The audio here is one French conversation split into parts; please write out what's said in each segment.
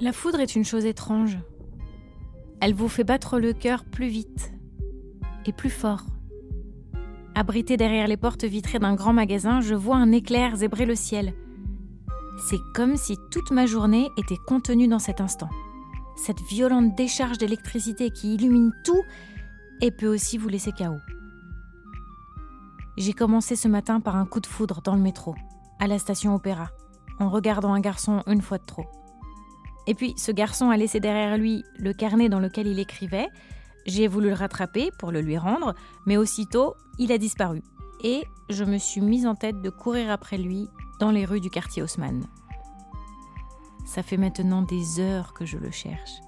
La foudre est une chose étrange. Elle vous fait battre le cœur plus vite et plus fort. Abrité derrière les portes vitrées d'un grand magasin, je vois un éclair zébrer le ciel. C'est comme si toute ma journée était contenue dans cet instant. Cette violente décharge d'électricité qui illumine tout et peut aussi vous laisser KO. J'ai commencé ce matin par un coup de foudre dans le métro, à la station Opéra, en regardant un garçon une fois de trop. Et puis, ce garçon a laissé derrière lui le carnet dans lequel il écrivait. J'ai voulu le rattraper pour le lui rendre, mais aussitôt, il a disparu. Et je me suis mise en tête de courir après lui dans les rues du quartier Haussmann. Ça fait maintenant des heures que je le cherche.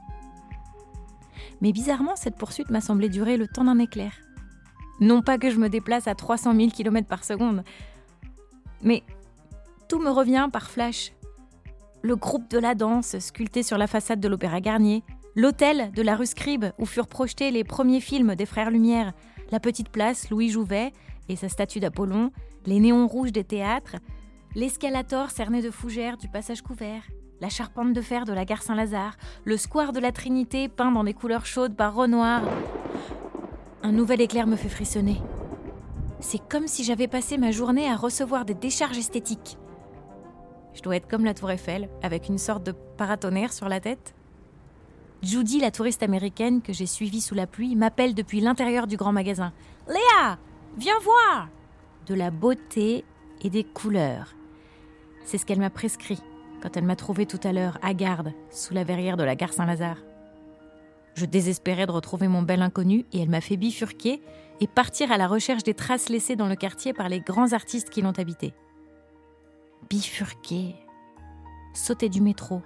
Mais bizarrement, cette poursuite m'a semblé durer le temps d'un éclair. Non pas que je me déplace à 300 000 km par seconde, mais tout me revient par flash le groupe de la danse sculpté sur la façade de l'Opéra Garnier, l'hôtel de la rue Scribe où furent projetés les premiers films des Frères Lumière, la petite place Louis Jouvet et sa statue d'Apollon, les néons rouges des théâtres, l'escalator cerné de fougères du passage couvert, la charpente de fer de la gare Saint-Lazare, le square de la Trinité peint dans des couleurs chaudes par Renoir. Un nouvel éclair me fait frissonner. C'est comme si j'avais passé ma journée à recevoir des décharges esthétiques. Je dois être comme la tour Eiffel, avec une sorte de paratonnerre sur la tête. Judy, la touriste américaine que j'ai suivie sous la pluie, m'appelle depuis l'intérieur du grand magasin. Léa, viens voir De la beauté et des couleurs. C'est ce qu'elle m'a prescrit quand elle m'a trouvé tout à l'heure à garde, sous la verrière de la gare Saint-Lazare. Je désespérais de retrouver mon bel inconnu et elle m'a fait bifurquer et partir à la recherche des traces laissées dans le quartier par les grands artistes qui l'ont habité bifurquer, sauter du métro,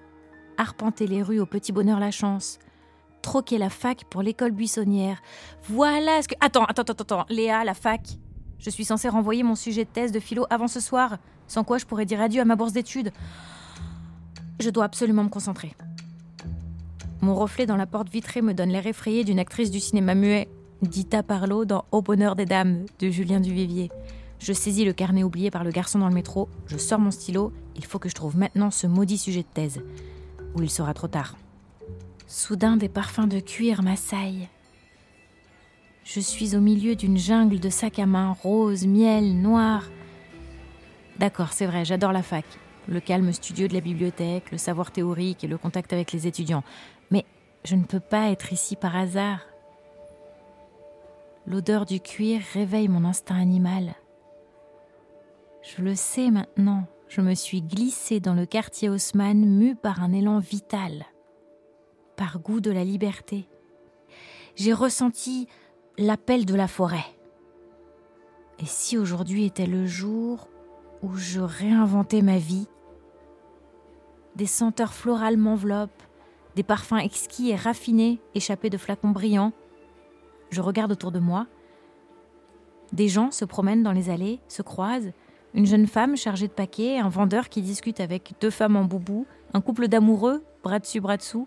arpenter les rues au petit bonheur la chance, troquer la fac pour l'école buissonnière. Voilà ce que. Attends, attends, attends, attends. Léa, la fac. Je suis censée renvoyer mon sujet de thèse de philo avant ce soir, sans quoi je pourrais dire adieu à ma bourse d'études. Je dois absolument me concentrer. Mon reflet dans la porte vitrée me donne l'air effrayé d'une actrice du cinéma muet, Dita Parlo dans Au bonheur des dames de Julien Duvivier. Je saisis le carnet oublié par le garçon dans le métro, je sors mon stylo, il faut que je trouve maintenant ce maudit sujet de thèse, ou il sera trop tard. Soudain, des parfums de cuir m'assaillent. Je suis au milieu d'une jungle de sacs à main rose, miel, noir. D'accord, c'est vrai, j'adore la fac. Le calme studieux de la bibliothèque, le savoir théorique et le contact avec les étudiants. Mais je ne peux pas être ici par hasard. L'odeur du cuir réveille mon instinct animal. Je le sais maintenant, je me suis glissée dans le quartier Haussmann mue par un élan vital, par goût de la liberté. J'ai ressenti l'appel de la forêt. Et si aujourd'hui était le jour où je réinventais ma vie Des senteurs florales m'enveloppent, des parfums exquis et raffinés échappés de flacons brillants. Je regarde autour de moi. Des gens se promènent dans les allées, se croisent, une jeune femme chargée de paquets, un vendeur qui discute avec deux femmes en boubou, un couple d'amoureux, bras dessus, bras dessous.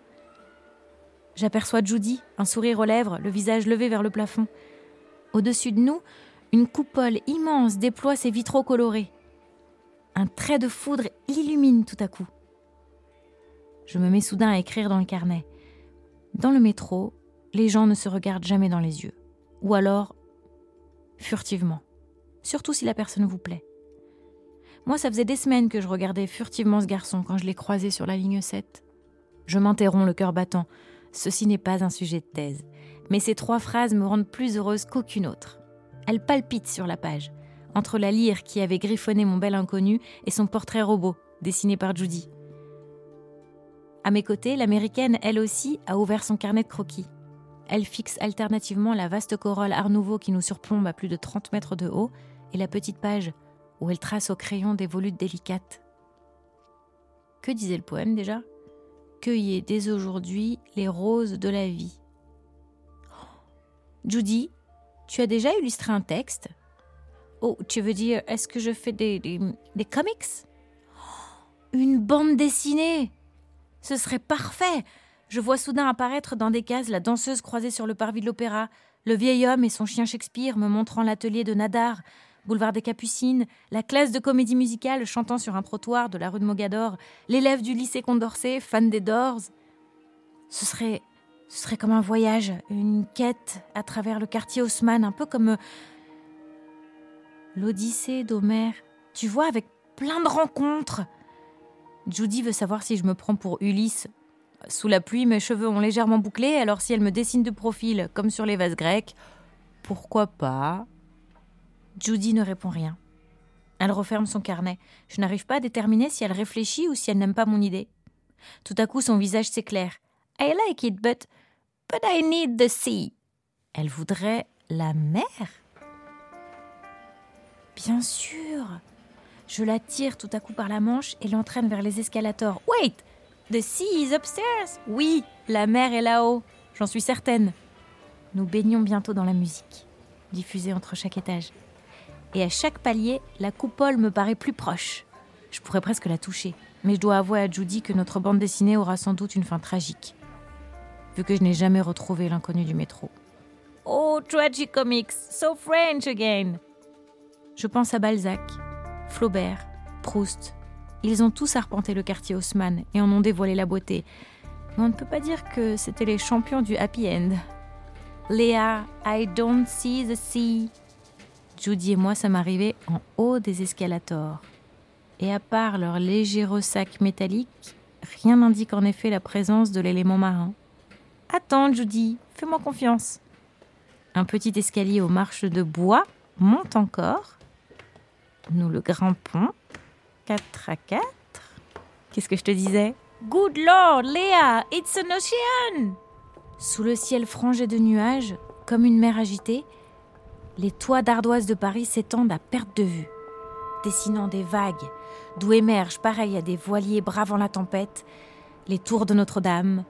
J'aperçois Judy, un sourire aux lèvres, le visage levé vers le plafond. Au-dessus de nous, une coupole immense déploie ses vitraux colorés. Un trait de foudre l'illumine tout à coup. Je me mets soudain à écrire dans le carnet. Dans le métro, les gens ne se regardent jamais dans les yeux. Ou alors, furtivement. Surtout si la personne vous plaît. Moi, ça faisait des semaines que je regardais furtivement ce garçon quand je l'ai croisé sur la ligne 7. Je m'interromps le cœur battant. Ceci n'est pas un sujet de thèse. Mais ces trois phrases me rendent plus heureuse qu'aucune autre. Elles palpitent sur la page, entre la lyre qui avait griffonné mon bel inconnu et son portrait robot, dessiné par Judy. À mes côtés, l'américaine, elle aussi, a ouvert son carnet de croquis. Elle fixe alternativement la vaste corolle Art Nouveau qui nous surplombe à plus de 30 mètres de haut et la petite page où elle trace au crayon des volutes délicates. Que disait le poème déjà? Cueillez dès aujourd'hui les roses de la vie. Judy, tu as déjà illustré un texte? Oh, tu veux dire, est-ce que je fais des, des, des comics? Une bande dessinée! Ce serait parfait! Je vois soudain apparaître dans des cases la danseuse croisée sur le parvis de l'opéra, le vieil homme et son chien Shakespeare me montrant l'atelier de Nadar, boulevard des Capucines, la classe de comédie musicale chantant sur un trottoir de la rue de Mogador, l'élève du lycée Condorcet, fan des Doors. Ce serait, ce serait comme un voyage, une quête à travers le quartier Haussmann, un peu comme euh, l'Odyssée d'Homère. Tu vois, avec plein de rencontres. Judy veut savoir si je me prends pour Ulysse. Sous la pluie, mes cheveux ont légèrement bouclé, alors si elle me dessine de profil, comme sur les vases grecs, pourquoi pas? Judy ne répond rien. Elle referme son carnet. Je n'arrive pas à déterminer si elle réfléchit ou si elle n'aime pas mon idée. Tout à coup, son visage s'éclaire. I like it, but. but I need the sea. Elle voudrait la mer? Bien sûr Je la tire tout à coup par la manche et l'entraîne vers les escalators. Wait The sea is upstairs Oui, la mer est là-haut, j'en suis certaine. Nous baignons bientôt dans la musique, diffusée entre chaque étage. Et à chaque palier, la coupole me paraît plus proche. Je pourrais presque la toucher, mais je dois avouer à Judy que notre bande dessinée aura sans doute une fin tragique, vu que je n'ai jamais retrouvé l'inconnu du métro. Oh, tragic comics, so French again je pense à Balzac, Flaubert, Proust. Ils ont tous arpenté le quartier Haussmann et en ont dévoilé la beauté. Mais on ne peut pas dire que c'était les champions du happy end. Léa, I don't see the sea. Judy et moi sommes arrivés en haut des escalators. Et à part leur léger ressac métallique, rien n'indique en effet la présence de l'élément marin. Attends, Judy, fais-moi confiance. Un petit escalier aux marches de bois monte encore nous le grimpons. 4 à 4. Qu'est-ce que je te disais? Good Lord, Léa, it's an ocean Sous le ciel frangé de nuages, comme une mer agitée, les toits d'ardoise de Paris s'étendent à perte de vue, dessinant des vagues d'où émergent, pareil à des voiliers bravant la tempête, les tours de Notre-Dame,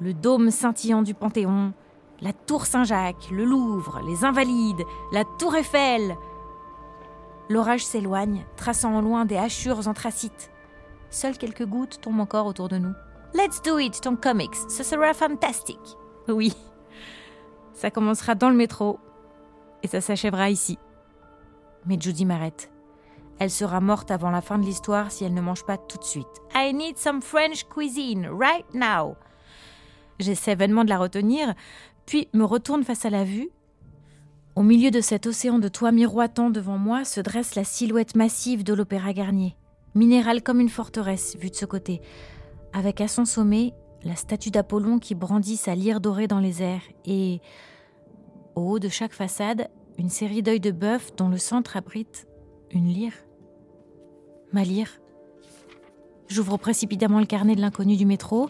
le dôme scintillant du Panthéon, la tour Saint-Jacques, le Louvre, les Invalides, la tour Eiffel, L'orage s'éloigne, traçant au loin des hachures anthracites. Seules quelques gouttes tombent encore autour de nous. Let's do it, ton comics, ce sera fantastique. Oui. Ça commencera dans le métro et ça s'achèvera ici. Mais Judy m'arrête. Elle sera morte avant la fin de l'histoire si elle ne mange pas tout de suite. I need some French cuisine right now. J'essaie vainement de la retenir, puis me retourne face à la vue au milieu de cet océan de toits miroitant devant moi se dresse la silhouette massive de l'Opéra Garnier, minérale comme une forteresse vue de ce côté, avec à son sommet la statue d'Apollon qui brandit sa lyre dorée dans les airs et, au haut de chaque façade, une série d'œils de bœuf dont le centre abrite une lyre. Ma lyre. J'ouvre précipitamment le carnet de l'inconnu du métro.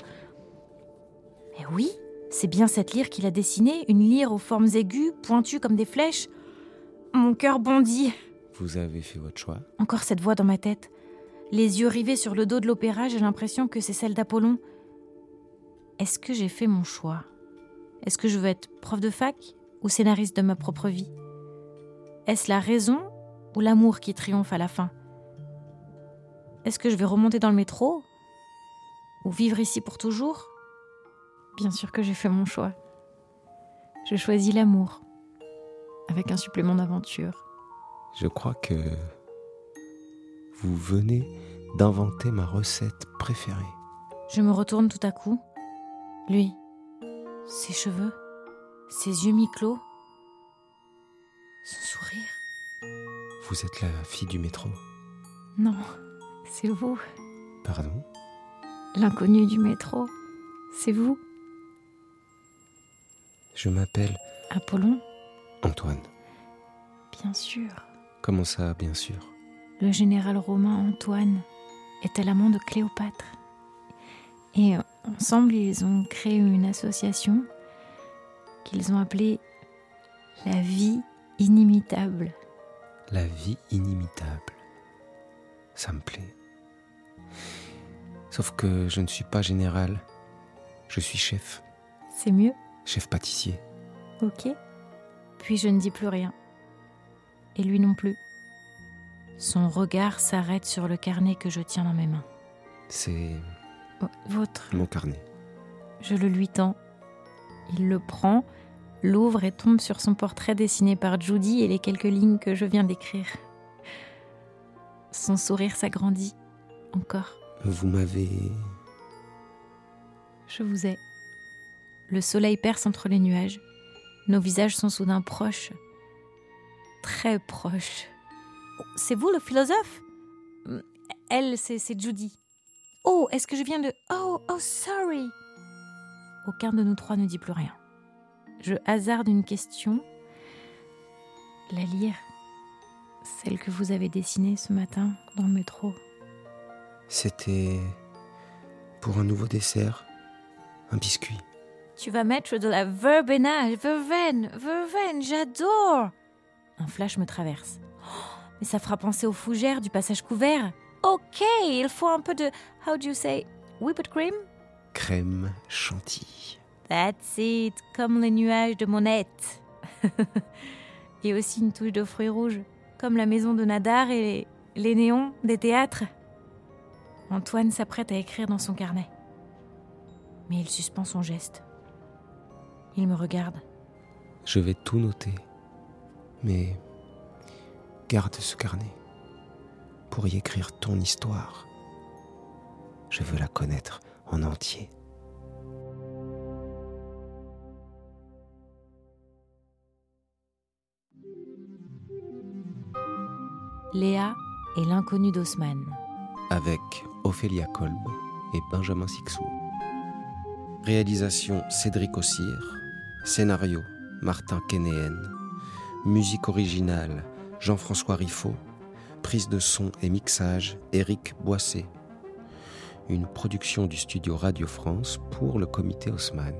Mais oui, c'est bien cette lyre qu'il a dessinée, une lyre aux formes aiguës, pointues comme des flèches. Mon cœur bondit. Vous avez fait votre choix Encore cette voix dans ma tête. Les yeux rivés sur le dos de l'opéra, j'ai l'impression que c'est celle d'Apollon. Est-ce que j'ai fait mon choix? Est-ce que je veux être prof de fac? Ou scénariste de ma propre vie Est-ce la raison ou l'amour qui triomphe à la fin? Est-ce que je vais remonter dans le métro? Ou vivre ici pour toujours? Bien sûr que j'ai fait mon choix. Je choisis l'amour, avec un supplément d'aventure. Je crois que vous venez d'inventer ma recette préférée. Je me retourne tout à coup. Lui, ses cheveux, ses yeux mi-clos, son sourire. Vous êtes la fille du métro Non, c'est vous. Pardon? L'inconnu du métro, c'est vous. Je m'appelle. Apollon Antoine. Bien sûr. Comment ça, bien sûr? Le général romain Antoine était l'amant de Cléopâtre. Et ensemble, ils ont créé une association qu'ils ont appelée La vie inimitable. La vie inimitable. Ça me plaît. Sauf que je ne suis pas général. Je suis chef. C'est mieux chef pâtissier. Ok. Puis je ne dis plus rien. Et lui non plus. Son regard s'arrête sur le carnet que je tiens dans mes mains. C'est... Votre. Mon carnet. Je le lui tends. Il le prend, l'ouvre et tombe sur son portrait dessiné par Judy et les quelques lignes que je viens d'écrire. Son sourire s'agrandit encore. Vous m'avez... Je vous ai. Le soleil perce entre les nuages. Nos visages sont soudain proches. Très proches. C'est vous le philosophe? Elle, c'est Judy. Oh, est-ce que je viens de... Oh, oh, sorry. Aucun de nous trois ne dit plus rien. Je hasarde une question. La lire. Celle que vous avez dessinée ce matin dans le métro. C'était pour un nouveau dessert, un biscuit. Tu vas mettre de la verbena, verveine, verveine, j'adore. Un flash me traverse. Oh, mais ça fera penser aux fougères du passage couvert. Ok, il faut un peu de, how do you say, whipped cream? Crème chantilly. That's it, comme les nuages de Monette. et aussi une touche de fruits rouges, comme la maison de Nadar et les néons des théâtres. Antoine s'apprête à écrire dans son carnet. Mais il suspend son geste. Il me regarde. Je vais tout noter. Mais garde ce carnet pour y écrire ton histoire. Je veux la connaître en entier. Léa et l'inconnu d'Haussmann. Avec Ophélia Kolb et Benjamin Sixou. Réalisation Cédric Ossir. Scénario Martin Kénéen. Musique originale Jean-François Riffaut. Prise de son et mixage Éric Boissé. Une production du studio Radio France pour le comité Haussmann.